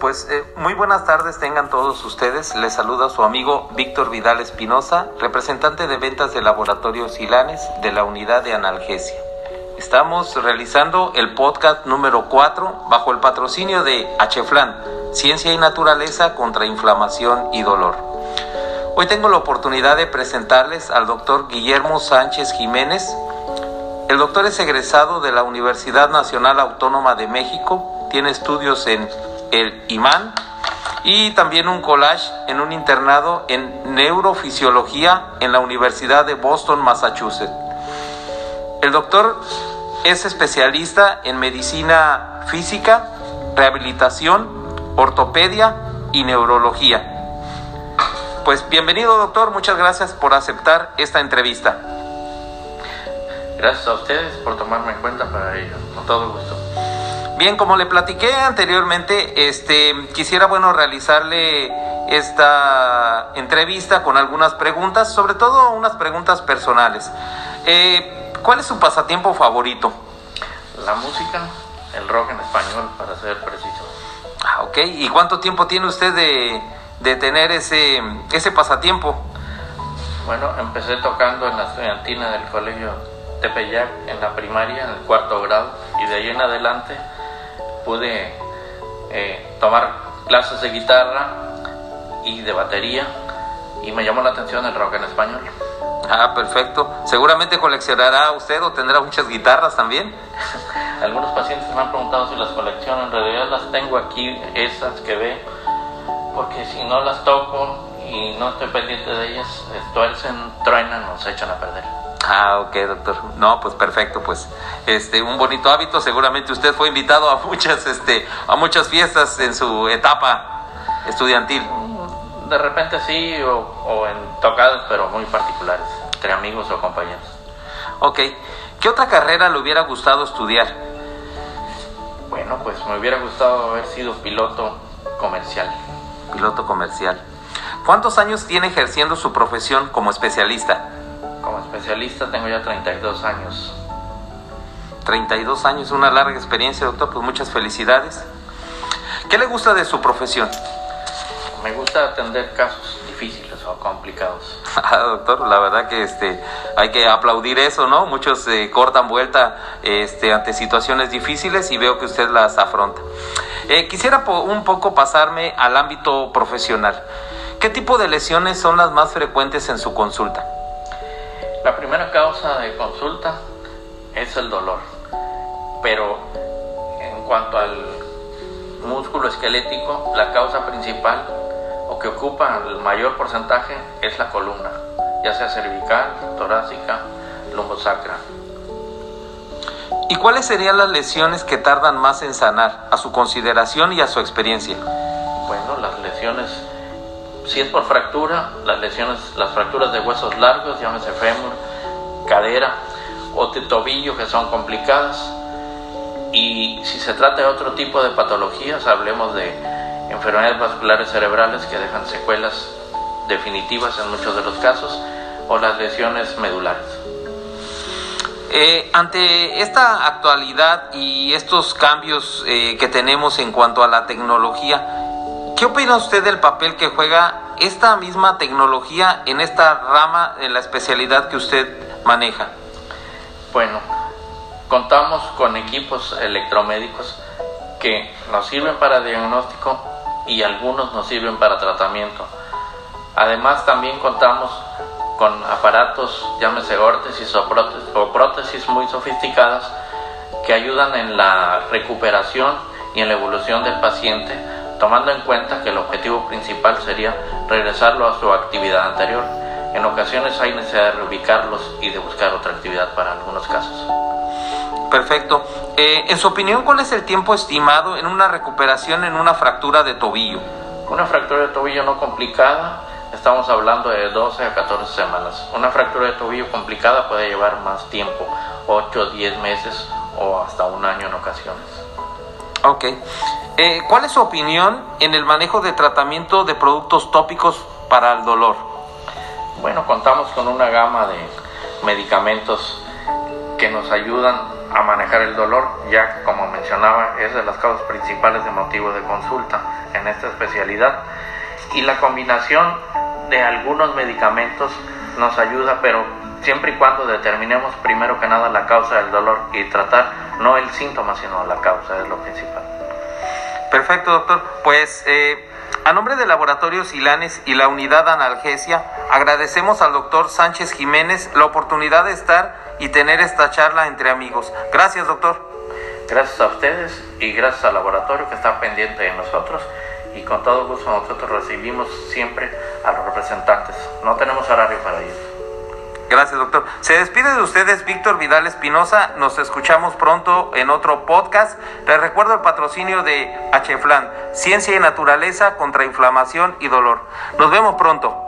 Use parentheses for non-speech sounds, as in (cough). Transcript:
Pues eh, muy buenas tardes tengan todos ustedes. Les saluda su amigo Víctor Vidal Espinosa, representante de ventas de Laboratorio Silanes de la unidad de analgesia. Estamos realizando el podcast número 4 bajo el patrocinio de HFLAN, Ciencia y Naturaleza contra Inflamación y Dolor. Hoy tengo la oportunidad de presentarles al doctor Guillermo Sánchez Jiménez. El doctor es egresado de la Universidad Nacional Autónoma de México, tiene estudios en el imán y también un collage en un internado en neurofisiología en la Universidad de Boston, Massachusetts. El doctor es especialista en medicina física, rehabilitación, ortopedia y neurología. Pues bienvenido doctor, muchas gracias por aceptar esta entrevista. Gracias a ustedes por tomarme en cuenta para ello, con todo gusto. Bien, como le platiqué anteriormente, este, quisiera bueno realizarle esta entrevista con algunas preguntas, sobre todo unas preguntas personales. Eh, ¿Cuál es su pasatiempo favorito? La música, el rock en español, para ser preciso. Ah, ok. ¿Y cuánto tiempo tiene usted de, de tener ese, ese pasatiempo? Bueno, empecé tocando en la estudiantina del colegio Tepeyac en la primaria, en el cuarto grado, y de ahí en adelante pude eh, tomar clases de guitarra y de batería y me llamó la atención el rock en español. Ah, perfecto. Seguramente coleccionará usted o tendrá muchas guitarras también. (laughs) Algunos pacientes me han preguntado si las colecciono. En realidad las tengo aquí, esas que ve, porque si no las toco y no estoy pendiente de ellas, estuercen, truenan o se echan a perder. Ah, ok, doctor. No, pues perfecto, pues este un bonito hábito. Seguramente usted fue invitado a muchas este a muchas fiestas en su etapa estudiantil. De repente sí o, o en tocadas, pero muy particulares, entre amigos o compañeros. Ok. ¿Qué otra carrera le hubiera gustado estudiar? Bueno, pues me hubiera gustado haber sido piloto comercial. Piloto comercial. ¿Cuántos años tiene ejerciendo su profesión como especialista? Especialista tengo ya 32 años. 32 años, una larga experiencia, doctor, pues muchas felicidades. ¿Qué le gusta de su profesión? Me gusta atender casos difíciles o complicados. (laughs) Ah, doctor, la verdad que este hay que aplaudir eso, ¿no? Muchos eh, cortan vuelta este, ante situaciones difíciles y veo que usted las afronta. Eh, quisiera po un poco pasarme al ámbito profesional. ¿Qué tipo de lesiones son las más frecuentes en su consulta? La primera causa de consulta es el dolor, pero en cuanto al músculo esquelético, la causa principal o que ocupa el mayor porcentaje es la columna, ya sea cervical, torácica, lumbosacra. ¿Y cuáles serían las lesiones que tardan más en sanar, a su consideración y a su experiencia? Bueno, las lesiones, si es por fractura, las lesiones, las fracturas de huesos largos, llámese fémur, cadera o de tobillo, que son complicadas. Y si se trata de otro tipo de patologías, hablemos de enfermedades vasculares cerebrales que dejan secuelas definitivas en muchos de los casos, o las lesiones medulares. Eh, ante esta actualidad y estos cambios eh, que tenemos en cuanto a la tecnología, ¿qué opina usted del papel que juega esta misma tecnología en esta rama, en la especialidad que usted maneja? Bueno, contamos con equipos electromédicos que nos sirven para diagnóstico y algunos nos sirven para tratamiento. Además también contamos con aparatos, llámese órtesis o prótesis, o prótesis muy sofisticadas que ayudan en la recuperación y en la evolución del paciente, tomando en cuenta que el objetivo principal sería regresarlo a su actividad anterior. En ocasiones hay necesidad de reubicarlos y de buscar otra actividad para algunos casos. Perfecto. Eh, en su opinión, ¿cuál es el tiempo estimado en una recuperación en una fractura de tobillo? Una fractura de tobillo no complicada, estamos hablando de 12 a 14 semanas. Una fractura de tobillo complicada puede llevar más tiempo, 8, 10 meses o hasta un año en ocasiones. Ok. Eh, ¿Cuál es su opinión en el manejo de tratamiento de productos tópicos para el dolor? Bueno, contamos con una gama de medicamentos que nos ayudan a manejar el dolor, ya como mencionaba es de las causas principales de motivo de consulta en esta especialidad. Y la combinación de algunos medicamentos nos ayuda, pero siempre y cuando determinemos primero que nada la causa del dolor y tratar no el síntoma, sino la causa, es lo principal. Perfecto, doctor. Pues eh, a nombre de Laboratorios Silanes y la unidad analgesia, agradecemos al doctor Sánchez Jiménez la oportunidad de estar y tener esta charla entre amigos. Gracias, doctor. Gracias a ustedes y gracias al laboratorio que está pendiente de nosotros y con todo gusto nosotros recibimos siempre a los representantes. No tenemos horario para ellos. Gracias, doctor. Se despide de ustedes Víctor Vidal Espinosa. Nos escuchamos pronto en otro podcast. Les recuerdo el patrocinio de HFLAN, Ciencia y Naturaleza contra Inflamación y Dolor. Nos vemos pronto.